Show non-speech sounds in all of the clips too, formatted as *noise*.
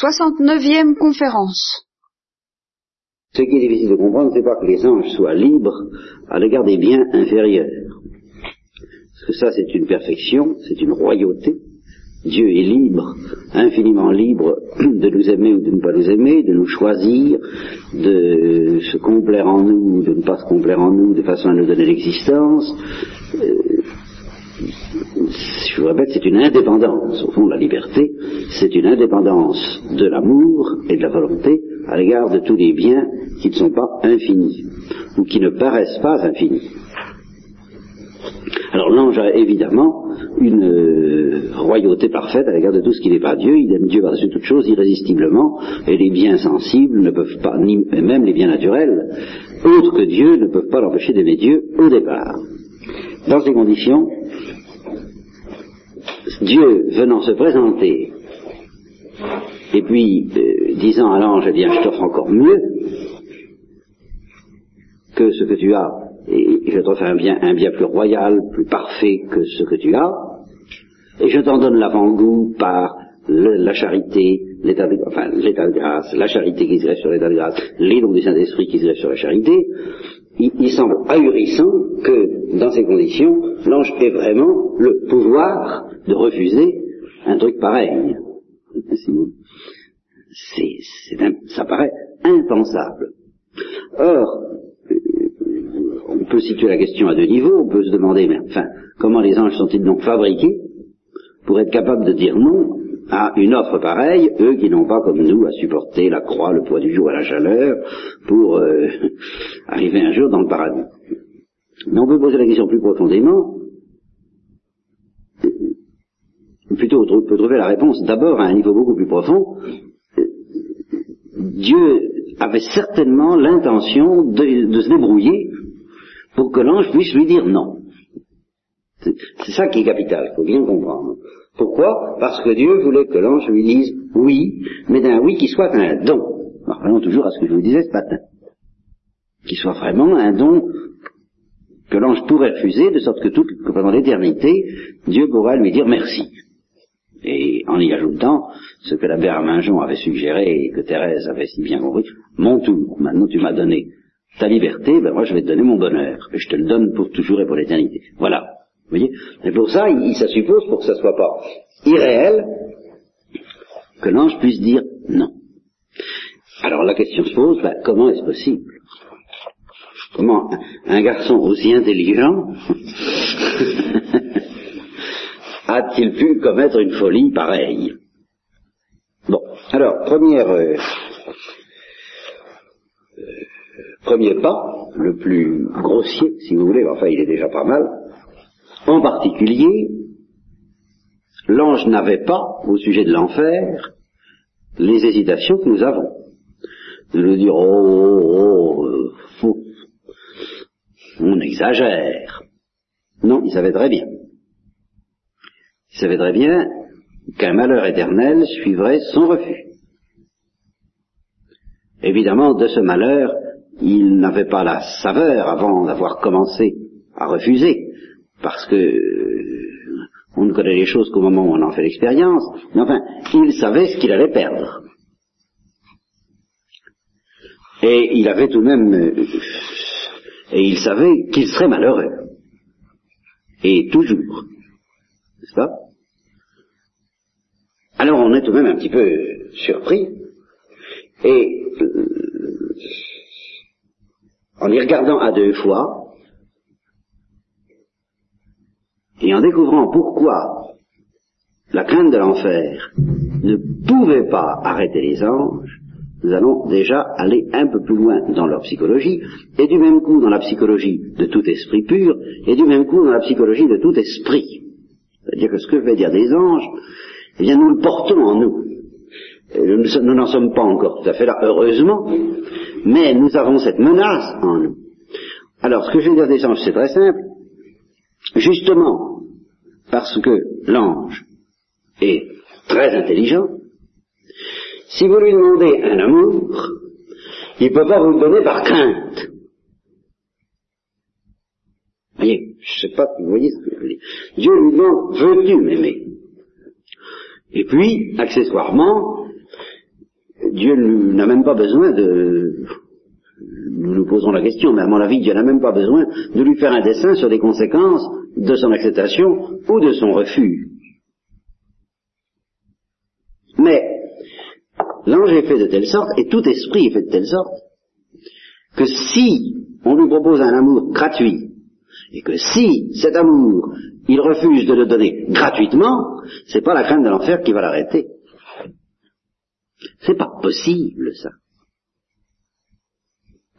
69e conférence. Ce qui est difficile de comprendre, c'est pas que les anges soient libres à l'égard des biens inférieurs. Parce que ça, c'est une perfection, c'est une royauté. Dieu est libre, infiniment libre de nous aimer ou de ne pas nous aimer, de nous choisir, de se complaire en nous ou de ne pas se complaire en nous de façon à nous donner l'existence. Euh, je vous répète, c'est une indépendance. Au fond, la liberté, c'est une indépendance de l'amour et de la volonté à l'égard de tous les biens qui ne sont pas infinis ou qui ne paraissent pas infinis. Alors l'ange a évidemment une euh, royauté parfaite à l'égard de tout ce qui n'est pas Dieu. Il aime Dieu par-dessus toute chose irrésistiblement, et les biens sensibles ne peuvent pas, ni même les biens naturels, autres que Dieu, ne peuvent pas l'empêcher d'aimer Dieu au départ. Dans ces conditions, Dieu venant se présenter, et puis euh, disant à l'ange, eh bien, je t'offre encore mieux que ce que tu as, et je t'offre un bien, plus royal, plus parfait que ce que tu as, et je t'en donne l'avant-goût par la charité, l'état de, enfin, l'état de grâce, la charité qui se grève sur l'état de grâce, les dons du Saint-Esprit qui se grèvent sur la charité, il, semble ahurissant que, dans ces conditions, l'ange ait vraiment le pouvoir de refuser un truc pareil. C'est, ça paraît impensable. Or, on peut situer la question à deux niveaux, on peut se demander, mais enfin, comment les anges sont-ils donc fabriqués pour être capables de dire non à une offre pareille, eux qui n'ont pas comme nous à supporter la croix, le poids du jour et la chaleur, pour euh, *laughs* arriver un jour dans le paradis. Mais on peut poser la question plus profondément, plutôt on peut trouver la réponse d'abord à un niveau beaucoup plus profond. Dieu avait certainement l'intention de, de se débrouiller pour que l'ange puisse lui dire non. C'est ça qui est capital, il faut bien comprendre. Pourquoi Parce que Dieu voulait que l'ange lui dise oui, mais d'un oui qui soit un don. Alors, toujours à ce que je vous disais ce matin. Qui soit vraiment un don que l'ange pourrait refuser, de sorte que, que pendant l'éternité, Dieu pourra lui dire merci. Et en y ajoutant ce que l'abbé Arminjon avait suggéré et que Thérèse avait si bien compris, mon tour, maintenant tu m'as donné ta liberté, ben moi je vais te donner mon bonheur, et je te le donne pour toujours et pour l'éternité. Voilà. Vous voyez Et pour ça, il, ça suppose, pour que ça soit pas irréel, que l'ange puisse dire non. Alors la question se pose, ben, comment est-ce possible Comment un garçon aussi intelligent *laughs* a-t-il pu commettre une folie pareille Bon, alors, première, euh, euh, premier pas, le plus grossier, si vous voulez, enfin il est déjà pas mal, en particulier, l'ange n'avait pas, au sujet de l'enfer, les hésitations que nous avons. De nous dire, oh, oh, oh fou, on exagère. Non, il savait très bien. Il savait très bien qu'un malheur éternel suivrait son refus. Évidemment, de ce malheur, il n'avait pas la saveur avant d'avoir commencé à refuser, parce que euh, on ne connaît les choses qu'au moment où on en fait l'expérience, mais enfin, il savait ce qu'il allait perdre. Et il avait tout de même, euh, et il savait qu'il serait malheureux. Et toujours. N'est-ce pas? Alors on est tout de même un petit peu surpris, et euh, en y regardant à deux fois, et en découvrant pourquoi la crainte de l'enfer ne pouvait pas arrêter les anges, nous allons déjà aller un peu plus loin dans leur psychologie, et du même coup dans la psychologie de tout esprit pur, et du même coup dans la psychologie de tout esprit. C'est-à-dire que ce que vais dire des anges, eh bien nous le portons en nous. Nous n'en sommes pas encore tout à fait là, heureusement, mais nous avons cette menace en nous. Alors, ce que je vais dire des anges, c'est très simple. Justement, parce que l'ange est très intelligent, si vous lui demandez un amour, il ne peut pas vous le donner par crainte. Voyez, je ne sais pas, vous voyez ce que je veux dire. Dieu lui demande, veux-tu m'aimer? Et puis, accessoirement, Dieu n'a même pas besoin de... Nous nous posons la question, mais à mon avis, Dieu n'a même pas besoin de lui faire un dessin sur les conséquences de son acceptation ou de son refus. Mais l'ange est fait de telle sorte, et tout esprit est fait de telle sorte, que si on lui propose un amour gratuit, et que si cet amour, il refuse de le donner gratuitement, c'est pas la crainte de l'enfer qui va l'arrêter. C'est pas possible, ça.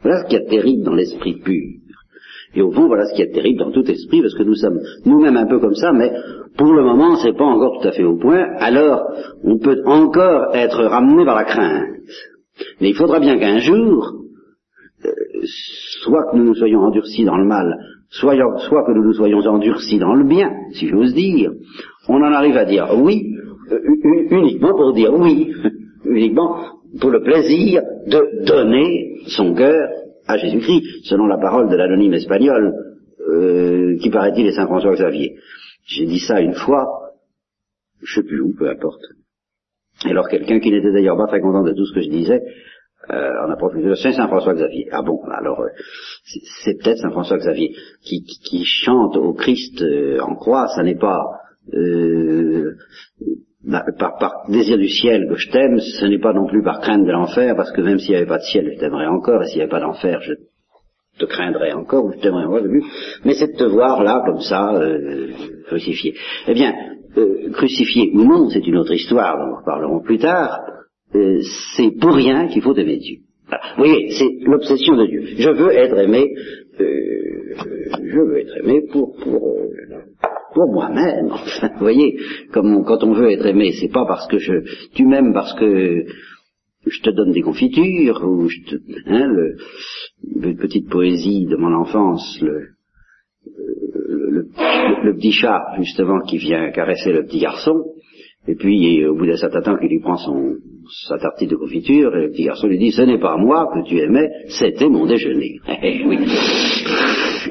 Voilà ce qu'il y a de terrible dans l'esprit pur. Et au fond, voilà ce a de terrible dans tout esprit, parce que nous sommes nous-mêmes un peu comme ça, mais pour le moment, c'est pas encore tout à fait au point. Alors, on peut encore être ramené par la crainte. Mais il faudra bien qu'un jour, euh, soit que nous nous soyons endurcis dans le mal, soit, soit que nous nous soyons endurcis dans le bien, si j'ose dire, on en arrive à dire oui, euh, uniquement pour dire oui, *laughs* uniquement pour le plaisir de donner son cœur à Jésus-Christ, selon la parole de l'anonyme espagnol, euh, qui paraît-il est Saint François Xavier. J'ai dit ça une fois, je sais plus où, peu importe. Et alors quelqu'un qui n'était d'ailleurs pas très content de tout ce que je disais, euh, on a profité de Saint François Xavier. Ah bon, alors euh, c'est peut-être Saint François Xavier qui, qui, chante au Christ euh, en croix, ça n'est pas euh, par, par, désir du ciel que je t'aime, ce n'est pas non plus par crainte de l'enfer, parce que même s'il n'y avait pas de ciel, je t'aimerais encore, et s'il n'y avait pas d'enfer, je te craindrais encore, ou je t'aimerais encore, mais c'est de te voir là, comme ça, euh, crucifié. Eh bien, euh, crucifié ou non, c'est une autre histoire, dont nous reparlerons plus tard, euh, c'est pour rien qu'il faut aimer Dieu. Vous voyez, c'est l'obsession de Dieu. Je veux être aimé, je veux être aimé pour, pour pour moi-même. Enfin, vous voyez, comme quand on veut être aimé, c'est pas parce que je, tu m'aimes parce que je te donne des confitures ou je te, hein, le petite poésie de mon enfance, le, le, le, petit chat justement qui vient caresser le petit garçon, et puis au bout d'un certain temps, il lui prend son sa tartine de confiture, et le petit garçon lui dit, ce n'est pas moi que tu aimais, c'était mon déjeuner. *laughs* Eh oui,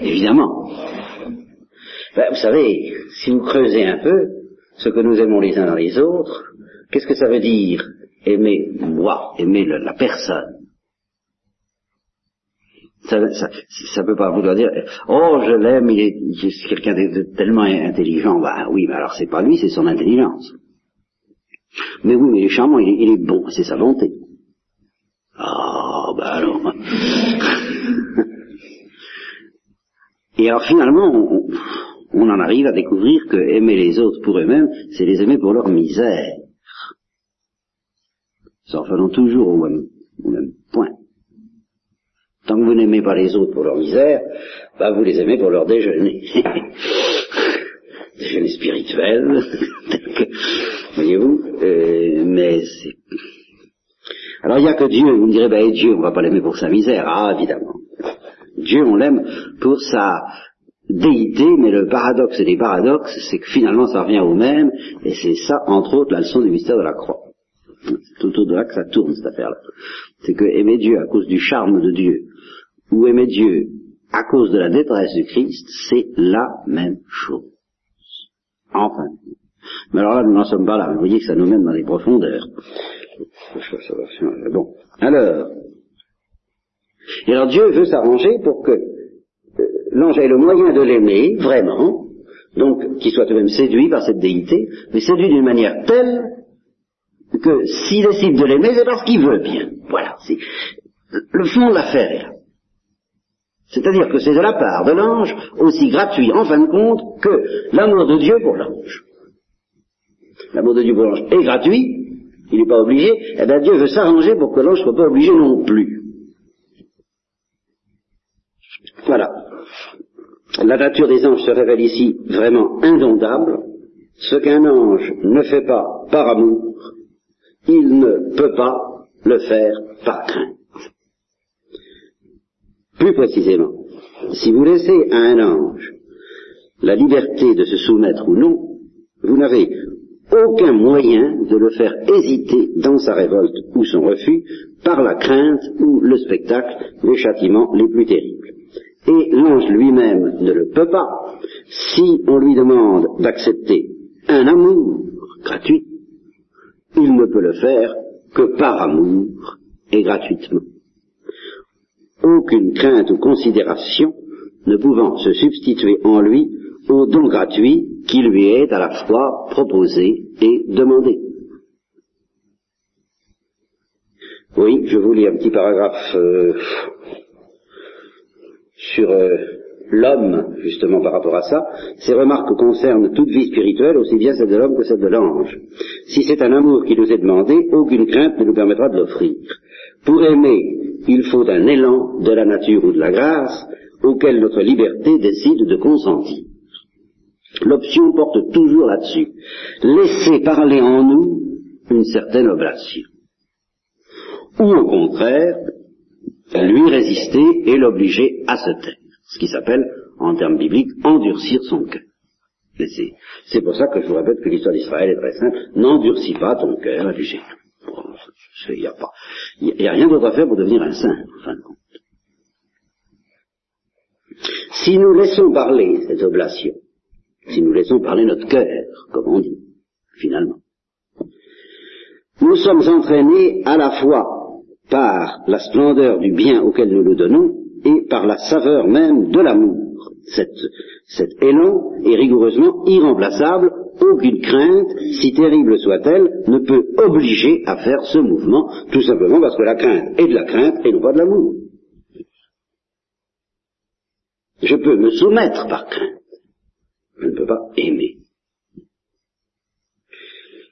évidemment. Ben, vous savez, si vous creusez un peu ce que nous aimons les uns dans les autres, qu'est-ce que ça veut dire aimer moi, aimer la personne? Ça, ça, peut pas vouloir dire oh je l'aime, il est, quelqu'un de, tellement intelligent. Ben oui, mais alors c'est pas lui, c'est son intelligence. Mais oui, mais il est charmant, il est, bon, c'est sa bonté. Ah, oh, ben alors. *laughs* Et alors finalement, on en arrive à découvrir que aimer les autres pour eux-mêmes, c'est les aimer pour leur misère. Ça en revenons toujours au même, point. Tant que vous n'aimez pas les autres pour leur misère, bah vous les aimez pour leur déjeuner. *laughs* déjeuner spirituel, *laughs* voyez-vous, euh, mais c'est... Alors il n'y a que Dieu, vous me direz, bah Dieu, on va pas l'aimer pour sa misère, ah évidemment. Dieu, on l'aime pour sa déité, mais le paradoxe des paradoxes, c'est que finalement ça revient au même, et c'est ça, entre autres, la leçon du mystère de la croix. C'est autour de là que ça tourne, cette affaire-là. C'est que aimer Dieu à cause du charme de Dieu, ou aimer Dieu à cause de la détresse du Christ, c'est la même chose. Enfin. Mais alors là, nous n'en sommes pas là. Vous voyez que ça nous mène dans les profondeurs. Bon. Alors. Et alors Dieu veut s'arranger pour que l'ange ait le moyen de l'aimer, vraiment, donc qu'il soit même séduit par cette déité, mais séduit d'une manière telle que s'il décide de l'aimer, c'est parce qu'il veut bien. Voilà, c'est le fond de l'affaire. C'est-à-dire que c'est de la part de l'ange aussi gratuit en fin de compte que l'amour de Dieu pour l'ange. L'amour de Dieu pour l'ange est gratuit, il n'est pas obligé, eh bien Dieu veut s'arranger pour que l'ange ne soit pas obligé non plus. Voilà la nature des anges se révèle ici vraiment indondable. Ce qu'un ange ne fait pas par amour, il ne peut pas le faire par crainte. Plus précisément, si vous laissez à un ange la liberté de se soumettre ou non, vous n'avez aucun moyen de le faire hésiter dans sa révolte ou son refus par la crainte ou le spectacle des châtiments les plus terribles. Et l'ange lui-même ne le peut pas. Si on lui demande d'accepter un amour gratuit, il ne peut le faire que par amour et gratuitement. Aucune crainte ou considération ne pouvant se substituer en lui au don gratuit qui lui est à la fois proposé et demandé. Oui, je vous lis un petit paragraphe euh, sur euh, l'homme, justement par rapport à ça. Ces remarques concernent toute vie spirituelle, aussi bien celle de l'homme que celle de l'ange. Si c'est un amour qui nous est demandé, aucune crainte ne nous permettra de l'offrir. Pour aimer, il faut un élan de la nature ou de la grâce auquel notre liberté décide de consentir. L'option porte toujours là-dessus. Laisser parler en nous une certaine oblation. Ou au contraire, lui résister et l'obliger à se taire. Ce qui s'appelle, en termes bibliques, endurcir son cœur. C'est pour ça que je vous répète que l'histoire d'Israël est très simple. N'endurcis pas ton cœur à Il n'y a, pas, a rien d'autre à faire pour devenir un saint, en fin de compte. Si nous laissons parler cette oblation, si nous laissons parler notre cœur, comme on dit, finalement, nous sommes entraînés à la fois par la splendeur du bien auquel nous nous donnons et par la saveur même de l'amour. cet élan est rigoureusement irremplaçable. Aucune crainte, si terrible soit-elle, ne peut obliger à faire ce mouvement, tout simplement parce que la crainte est de la crainte et non pas de l'amour. Je peux me soumettre par crainte. Je ne peux pas aimer.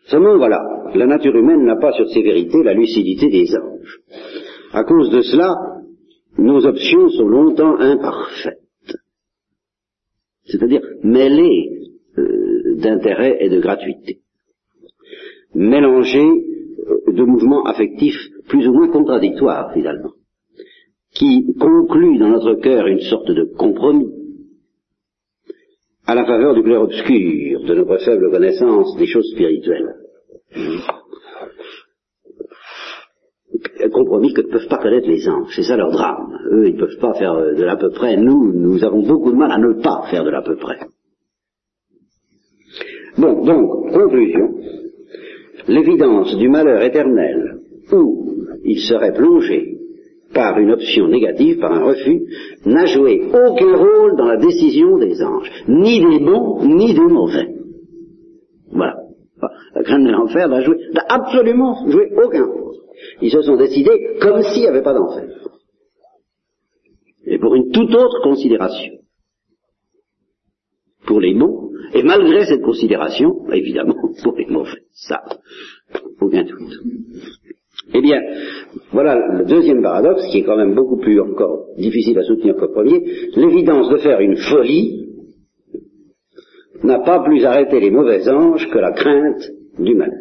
Seulement, voilà, la nature humaine n'a pas sur ces vérités la lucidité des anges. À cause de cela, nos options sont longtemps imparfaites. C'est-à-dire mêlées euh, d'intérêt et de gratuité. Mélangées euh, de mouvements affectifs plus ou moins contradictoires, finalement qui conclut dans notre cœur une sorte de compromis à la faveur du clair-obscur de notre faible connaissance des choses spirituelles. Compromis que ne peuvent pas connaître les anges, c'est ça leur drame. Eux, ils ne peuvent pas faire de l'à peu près. Nous, nous avons beaucoup de mal à ne pas faire de l'à peu près. Bon, donc, conclusion. L'évidence du malheur éternel où il serait plongé par une option négative, par un refus, n'a joué aucun rôle dans la décision des anges, ni des bons, ni des mauvais. Voilà. La crainte de l'enfer n'a joué, n'a absolument joué aucun rôle. Ils se sont décidés comme s'il n'y avait pas d'enfer. Et pour une toute autre considération. Pour les bons, et malgré cette considération, évidemment, pour les mauvais. Ça, aucun doute. Eh bien, voilà le deuxième paradoxe, qui est quand même beaucoup plus encore difficile à soutenir que le premier. L'évidence de faire une folie n'a pas plus arrêté les mauvais anges que la crainte du malheur.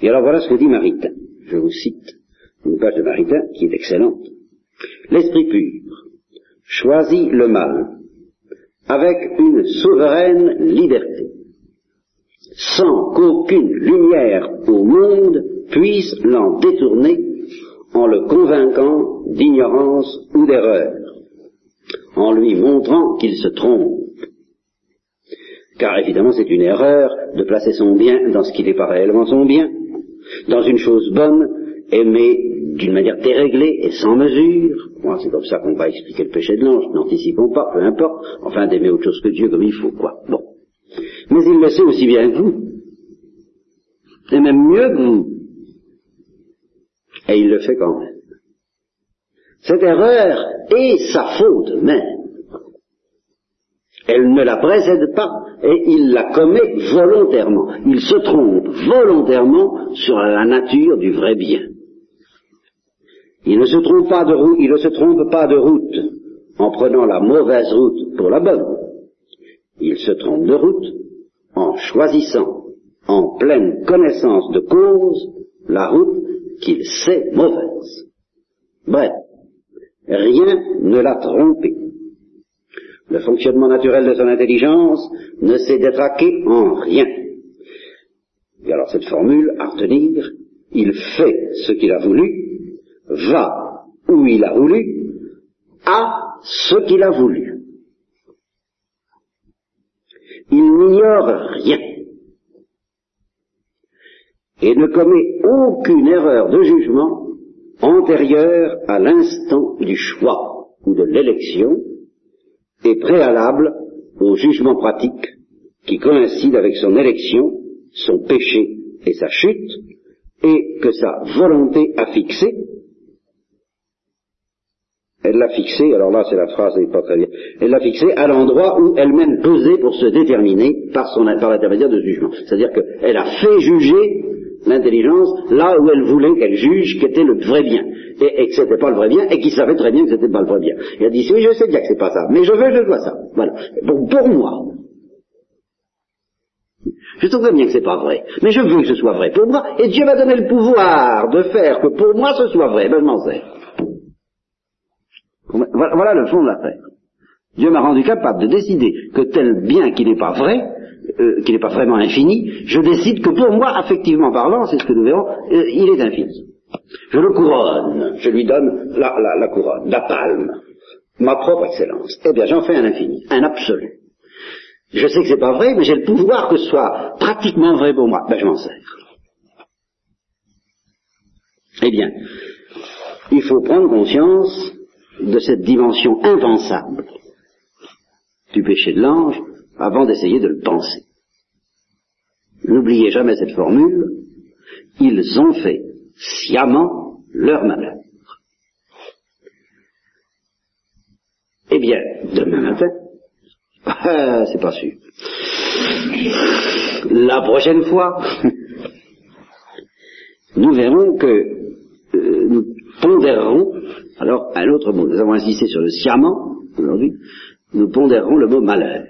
Et alors voilà ce que dit Maritain. Je vous cite une page de Maritain qui est excellente. L'esprit pur choisit le mal avec une souveraine liberté, sans qu'aucune lumière au monde puisse l'en détourner en le convainquant d'ignorance ou d'erreur, en lui montrant qu'il se trompe. Car évidemment c'est une erreur de placer son bien dans ce qui n'est pas réellement son bien, dans une chose bonne, aimée d'une manière déréglée et sans mesure. C'est comme ça qu'on va expliquer le péché de l'ange, n'anticipons pas, peu importe, enfin d'aimer autre chose que Dieu comme il faut, quoi. Bon. Mais il le sait aussi bien que vous, et même mieux que vous, et il le fait quand même. Cette erreur est sa faute même. Elle ne la précède pas et il la commet volontairement. Il se trompe volontairement sur la nature du vrai bien. Il ne se trompe pas de route, il ne se trompe pas de route en prenant la mauvaise route pour la bonne. Il se trompe de route en choisissant en pleine connaissance de cause la route qu'il sait mauvaise. Bref, rien ne l'a trompé. Le fonctionnement naturel de son intelligence ne s'est détraqué en rien. Et alors cette formule, à retenir, il fait ce qu'il a voulu, va où il a voulu, a ce qu'il a voulu. Il n'ignore rien. Et ne commet aucune erreur de jugement antérieure à l'instant du choix ou de l'élection et préalable au jugement pratique qui coïncide avec son élection, son péché et sa chute, et que sa volonté a fixé, elle l'a fixé, alors là c'est la phrase n'est pas très bien, elle l'a fixé à l'endroit où elle-même pesait pour se déterminer par, son, par l'intermédiaire de jugement. C'est-à-dire qu'elle a fait juger l'intelligence là où elle voulait qu'elle juge qu'était le vrai bien, et, que c'était pas le vrai bien, et qu'il savait très bien que c'était pas le vrai bien. Il a dit, oui, je sais bien que c'est pas ça, mais je veux, je dois ça. Voilà. Pour, pour moi. Je sais très bien que c'est pas vrai, mais je veux que ce soit vrai pour moi, et Dieu m'a donné le pouvoir de faire que pour moi ce soit vrai, ben je m'en sers. Voilà le fond de l'affaire. Dieu m'a rendu capable de décider que tel bien qui n'est pas vrai, euh, qui n'est pas vraiment infini, je décide que pour moi, affectivement parlant, c'est ce que nous verrons, euh, il est infini. Je le couronne, je lui donne la, la, la couronne, la palme, ma propre excellence. Eh bien, j'en fais un infini, un absolu. Je sais que c'est pas vrai, mais j'ai le pouvoir que ce soit pratiquement vrai pour moi. Ben, je m'en sers. Eh bien, il faut prendre conscience de cette dimension impensable du péché de l'ange avant d'essayer de le penser. N'oubliez jamais cette formule, ils ont fait sciemment leur malheur. Eh bien, demain matin, *laughs* ah, c'est pas sûr. La prochaine fois, *laughs* nous verrons que euh, nous pondérerons, alors un autre mot, nous avons insisté sur le sciemment aujourd'hui, nous pondérerons le mot malheur.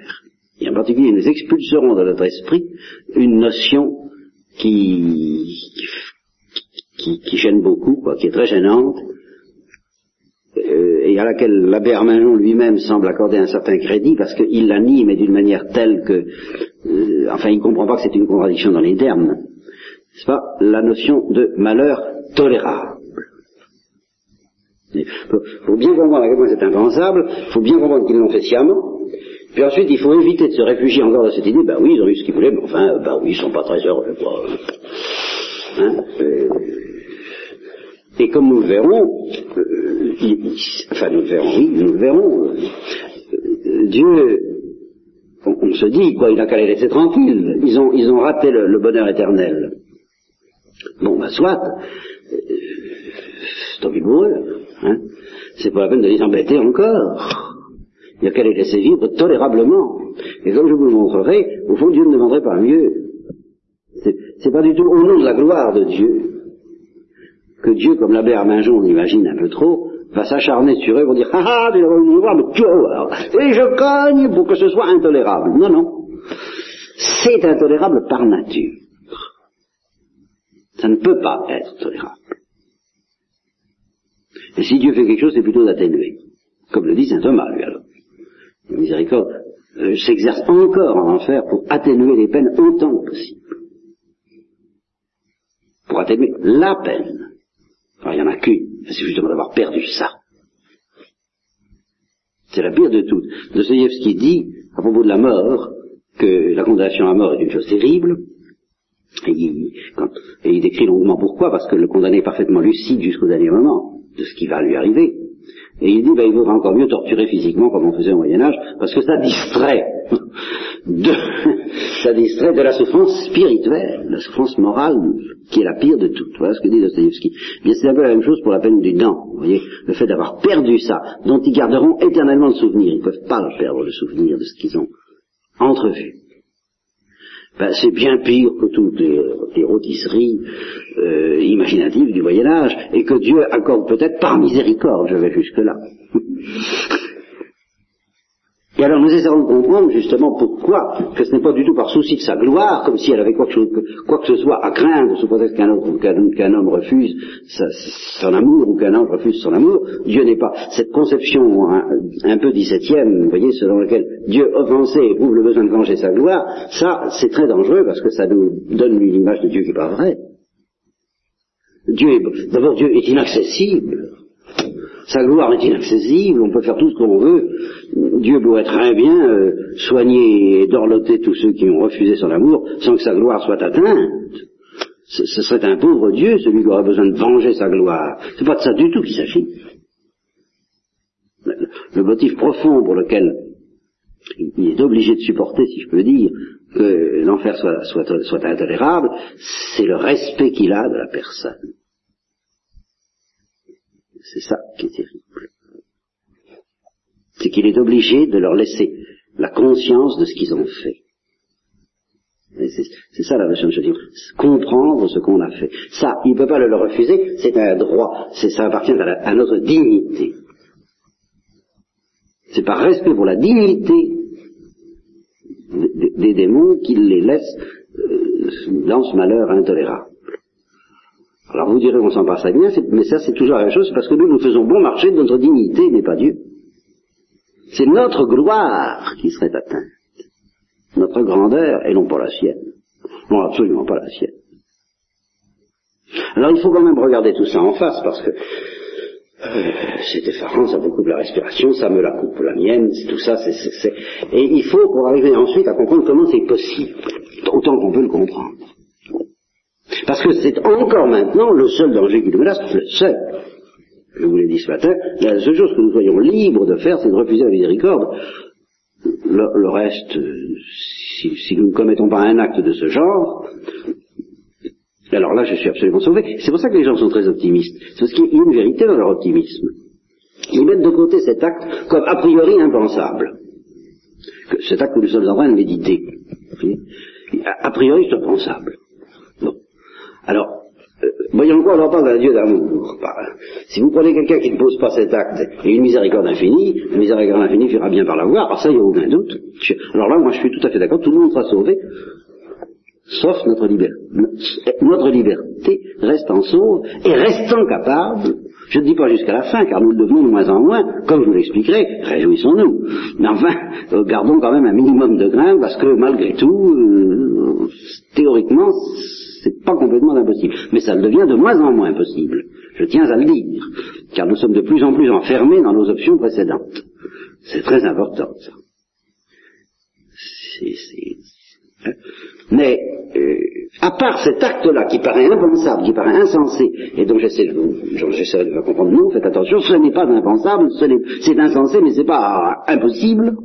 Et en particulier, nous expulserons de notre esprit une notion qui, qui, qui gêne beaucoup, quoi, qui est très gênante, euh, et à laquelle l'abbé Armagnon lui-même semble accorder un certain crédit, parce qu'il la nie, mais d'une manière telle que, euh, enfin, il ne comprend pas que c'est une contradiction dans les termes, n'est-ce pas, la notion de malheur tolérable. Il faut, bien comprendre à quel point c'est impensable, il faut bien comprendre qu'ils l'ont fait sciemment, puis ensuite, il faut éviter de se réfugier encore dans cette idée, ben oui, ils ont eu ce qu'ils voulaient, mais enfin, ben oui, ils sont pas très heureux, quoi. Hein euh, et comme nous le verrons, euh, enfin nous le verrons, oui, nous le verrons, euh, Dieu, on, se dit, quoi, il a qu'à les laisser tranquilles, ils ont, ils ont raté le, bonheur éternel. Bon, ben soit, c'est tant pis pour eux, hein, c'est pas la peine de les embêter encore. A qu'à les laisser vivre tolérablement. Et comme je vous le montrerai, au fond, Dieu ne demanderait pas mieux. C'est pas du tout au nom de la gloire de Dieu que Dieu, comme l'abbé Arminjon, on imagine un peu trop, va s'acharner sur eux pour dire ah ah tu vas voir, mais tu. Et je cogne pour que ce soit intolérable. Non, non. C'est intolérable par nature. Ça ne peut pas être tolérable. Et si Dieu fait quelque chose, c'est plutôt d'atténuer. Comme le dit saint Thomas, lui alors miséricorde euh, s'exerce encore en enfer pour atténuer les peines autant que possible. Pour atténuer la peine. Alors il n'y en a qu'une, c'est justement d'avoir perdu ça. C'est la pire de toutes. Dostoevsky dit, à propos de la mort, que la condamnation à mort est une chose terrible, et il décrit longuement pourquoi, parce que le condamné est parfaitement lucide jusqu'au dernier moment de ce qui va lui arriver. Et il dit, ben, il vaudra encore mieux torturer physiquement comme on faisait au Moyen-Âge, parce que ça distrait *laughs* de, ça distrait de la souffrance spirituelle, la souffrance morale, qui est la pire de toutes. Voilà ce que dit Dostoevsky. Bien, c'est un peu la même chose pour la peine du dent. Vous voyez, le fait d'avoir perdu ça, dont ils garderont éternellement le souvenir. Ils ne peuvent pas perdre, le souvenir de ce qu'ils ont entrevu ben, c'est bien pire que toutes les, rôtisseries euh, imaginatives du Moyen Âge, et que Dieu accorde peut-être par miséricorde, je vais jusque-là. *laughs* Et alors nous essayons de comprendre justement pourquoi que ce n'est pas du tout par souci de sa gloire, comme si elle avait quoi que, quoi que ce soit à craindre, sous prétexte qu'un homme refuse son amour ou qu'un ange refuse son amour. Dieu n'est pas cette conception un, peu dix-septième, vous voyez, selon laquelle Dieu offensé éprouve le besoin de venger sa gloire. Ça, c'est très dangereux parce que ça nous donne une image de Dieu qui n'est pas vraie. Dieu d'abord Dieu est inaccessible. Sa gloire est inaccessible, on peut faire tout ce qu'on veut. Dieu pourrait très bien euh, soigner et dorloter tous ceux qui ont refusé son amour sans que sa gloire soit atteinte. ce, serait un pauvre Dieu, celui qui aurait besoin de venger sa gloire. C'est pas de ça du tout qu'il s'agit. Le, motif profond pour lequel il est obligé de supporter, si je peux dire, que l'enfer soit intolérable, c'est le respect qu'il a de la personne. C'est ça qui est terrible. C'est qu'il est obligé de leur laisser la conscience de ce qu'ils ont fait. C'est ça la notion de comprendre ce qu'on a fait. Ça, il ne peut pas le, refuser, c'est un droit, ça appartient à, à notre dignité. C'est par respect pour la dignité des démons qu'il les laisse euh, dans ce malheur intolérable. Alors vous direz, on s'en passe à bien, mais ça c'est toujours la même chose, parce que nous, nous faisons bon marché de notre dignité, mais pas Dieu. C'est notre gloire qui serait atteinte. Notre grandeur, et non pas la sienne. Non, absolument pas la sienne. Alors il faut quand même regarder tout ça en face, parce que euh, c'est effarant, ça me coupe la respiration, ça me la coupe la mienne, c'est tout ça, c'est, Et il faut, pour arriver ensuite à comprendre comment c'est possible, autant qu'on peut le comprendre. Parce que c'est encore maintenant le seul danger qui nous menace, le seul. Je vous l'ai dit ce matin, la seule chose que nous soyons libres de faire, c'est de refuser la miséricorde. Le, reste, euh, si, nous ne commettons pas un acte de ce genre, alors là, je suis absolument sauvé. C'est pour ça que les gens sont très optimistes. C'est parce qu'il y a une vérité dans leur optimisme. Ils mettent de côté cet acte comme a priori impensable. Cet acte que nous sommes en train de méditer. A priori, c'est impensable. Alors, euh, voyons quoi, on en parle d'un Dieu d'amour. Bah, si vous prenez quelqu'un qui ne pose pas cet acte et une miséricorde infinie, la miséricorde infinie finira bien par l'avoir, alors ça, il n'y a aucun doute. Alors là, moi, je suis tout à fait d'accord, tout le monde sera sauvé, sauf notre liberté. Notre liberté restant sauve et restant capable, je ne dis pas jusqu'à la fin, car nous le devenons de moins en moins, comme je vous l'expliquerai, réjouissons-nous. Mais enfin, euh, gardons quand même un minimum de grain, parce que malgré tout, euh, théoriquement, pas complètement impossible. Mais ça le devient de moins en moins possible. Je tiens à le dire, car nous sommes de plus en plus enfermés dans nos options précédentes. C'est très important, ça. Hein. Mais euh, à part cet acte-là qui paraît impensable, qui paraît insensé, et dont j'essaie de vous, j'essaie de comprendre, non, faites attention, ce n'est pas impensable, c'est insensé, mais c'est pas impossible.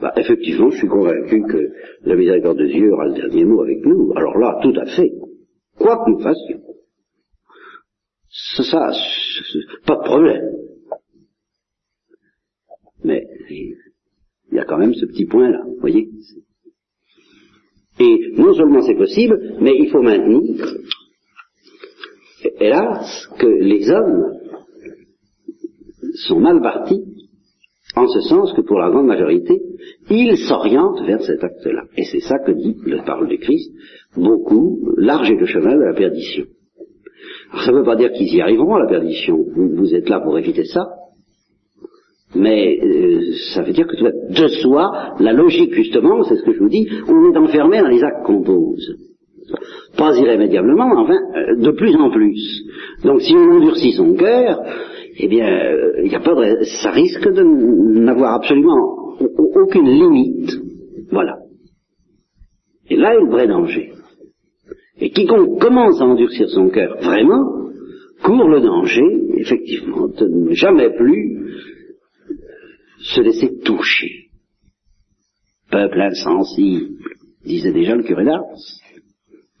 Bah, effectivement, je suis convaincu que la miséricorde de Dieu aura le dernier mot avec nous. Alors là, tout à fait. Quoi que nous fassions. Ça, pas de problème. Mais il y a quand même ce petit point-là, vous voyez et non seulement c'est possible, mais il faut maintenir, hélas, que les hommes sont mal partis, en ce sens que pour la grande majorité, ils s'orientent vers cet acte-là. Et c'est ça que dit la parole du Christ, beaucoup, large est le chemin de la perdition. Alors ça ne veut pas dire qu'ils y arriveront à la perdition, vous êtes là pour éviter ça, mais euh, ça veut dire que de soi, la logique justement, c'est ce que je vous dis, on est enfermé dans les actes qu'on pose. Pas irrémédiablement, mais enfin, euh, de plus en plus. Donc si on endurcit son cœur, eh bien, il euh, a pas de, ça risque de n'avoir absolument aucune limite. Voilà. Et là est le vrai danger. Et quiconque commence à endurcir son cœur vraiment, court le danger, effectivement, de ne jamais plus se laisser toucher. Peuple insensible, disait déjà le curé d'Ars.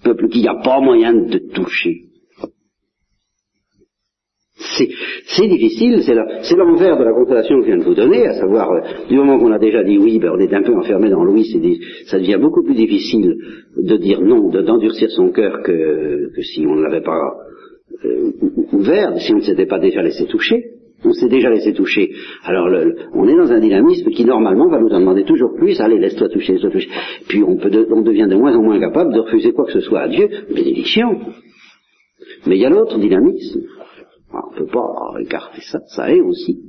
Peuple qui n'a pas moyen de toucher. C'est difficile, c'est l'envers de la consolation que je viens de vous donner, à savoir, euh, du moment qu'on a déjà dit oui, ben on est un peu enfermé dans Louis, ça devient beaucoup plus difficile de dire non, d'endurcir son cœur que, si on ne l'avait pas euh, ouvert, si on ne s'était pas déjà laissé toucher on s'est déjà laissé toucher. Alors on est dans un dynamisme qui normalement va nous en demander toujours plus, allez laisse-toi toucher, laisse-toi toucher. Puis on, devient de moins en moins capable de refuser quoi que ce soit à Dieu, bénédiction. Mais il y a l'autre dynamisme. On ne peut pas écarter ça, ça est aussi.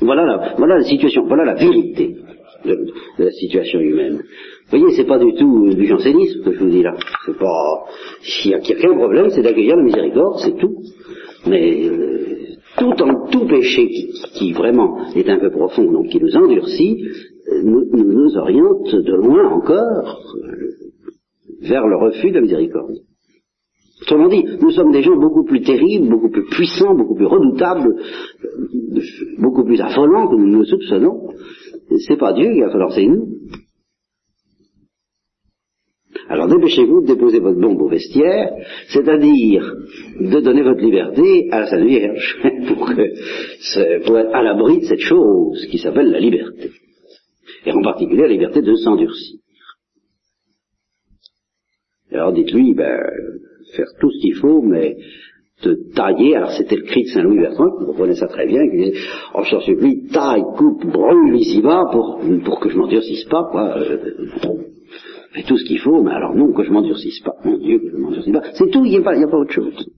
Voilà la, situation, voilà la vérité de, la situation humaine. Vous voyez, c'est pas du tout du jansénisme que je vous dis là. C'est pas, s'il y a aucun problème, c'est d'accueillir la miséricorde, c'est tout. Mais euh, tout en tout péché qui, vraiment est un peu profond, donc qui nous endurcit, euh, nous, nous, oriente de loin encore, euh, vers le refus de la miséricorde. Autrement dit, nous sommes des gens beaucoup plus terribles, beaucoup plus puissants, beaucoup plus redoutables, beaucoup plus affolants que nous nous soupçonnons. C'est pas Dieu qui va falloir, c'est nous. Alors dépêchez-vous de déposer votre bombe au vestiaire, c'est-à-dire de donner votre liberté à la Sainte Vierge, *laughs* pour, pour être à l'abri de cette chose qui s'appelle la liberté. Et en particulier la liberté de s'endurcir. Alors dites-lui, ben, faire tout ce qu'il faut, mais de tailler, alors c'était le cri de Saint-Louis Bertrand, vous comprenez ça très bien, qui disait, oh je supplie, taille, coupe, brûle ici-bas pour, pour que je m'endurcisse pas, quoi. Fais tout ce qu'il faut, mais alors non, que je m'endurcisse pas. Mon Dieu, que je m'endurcisse pas. C'est tout, il n'y a, pas autre chose.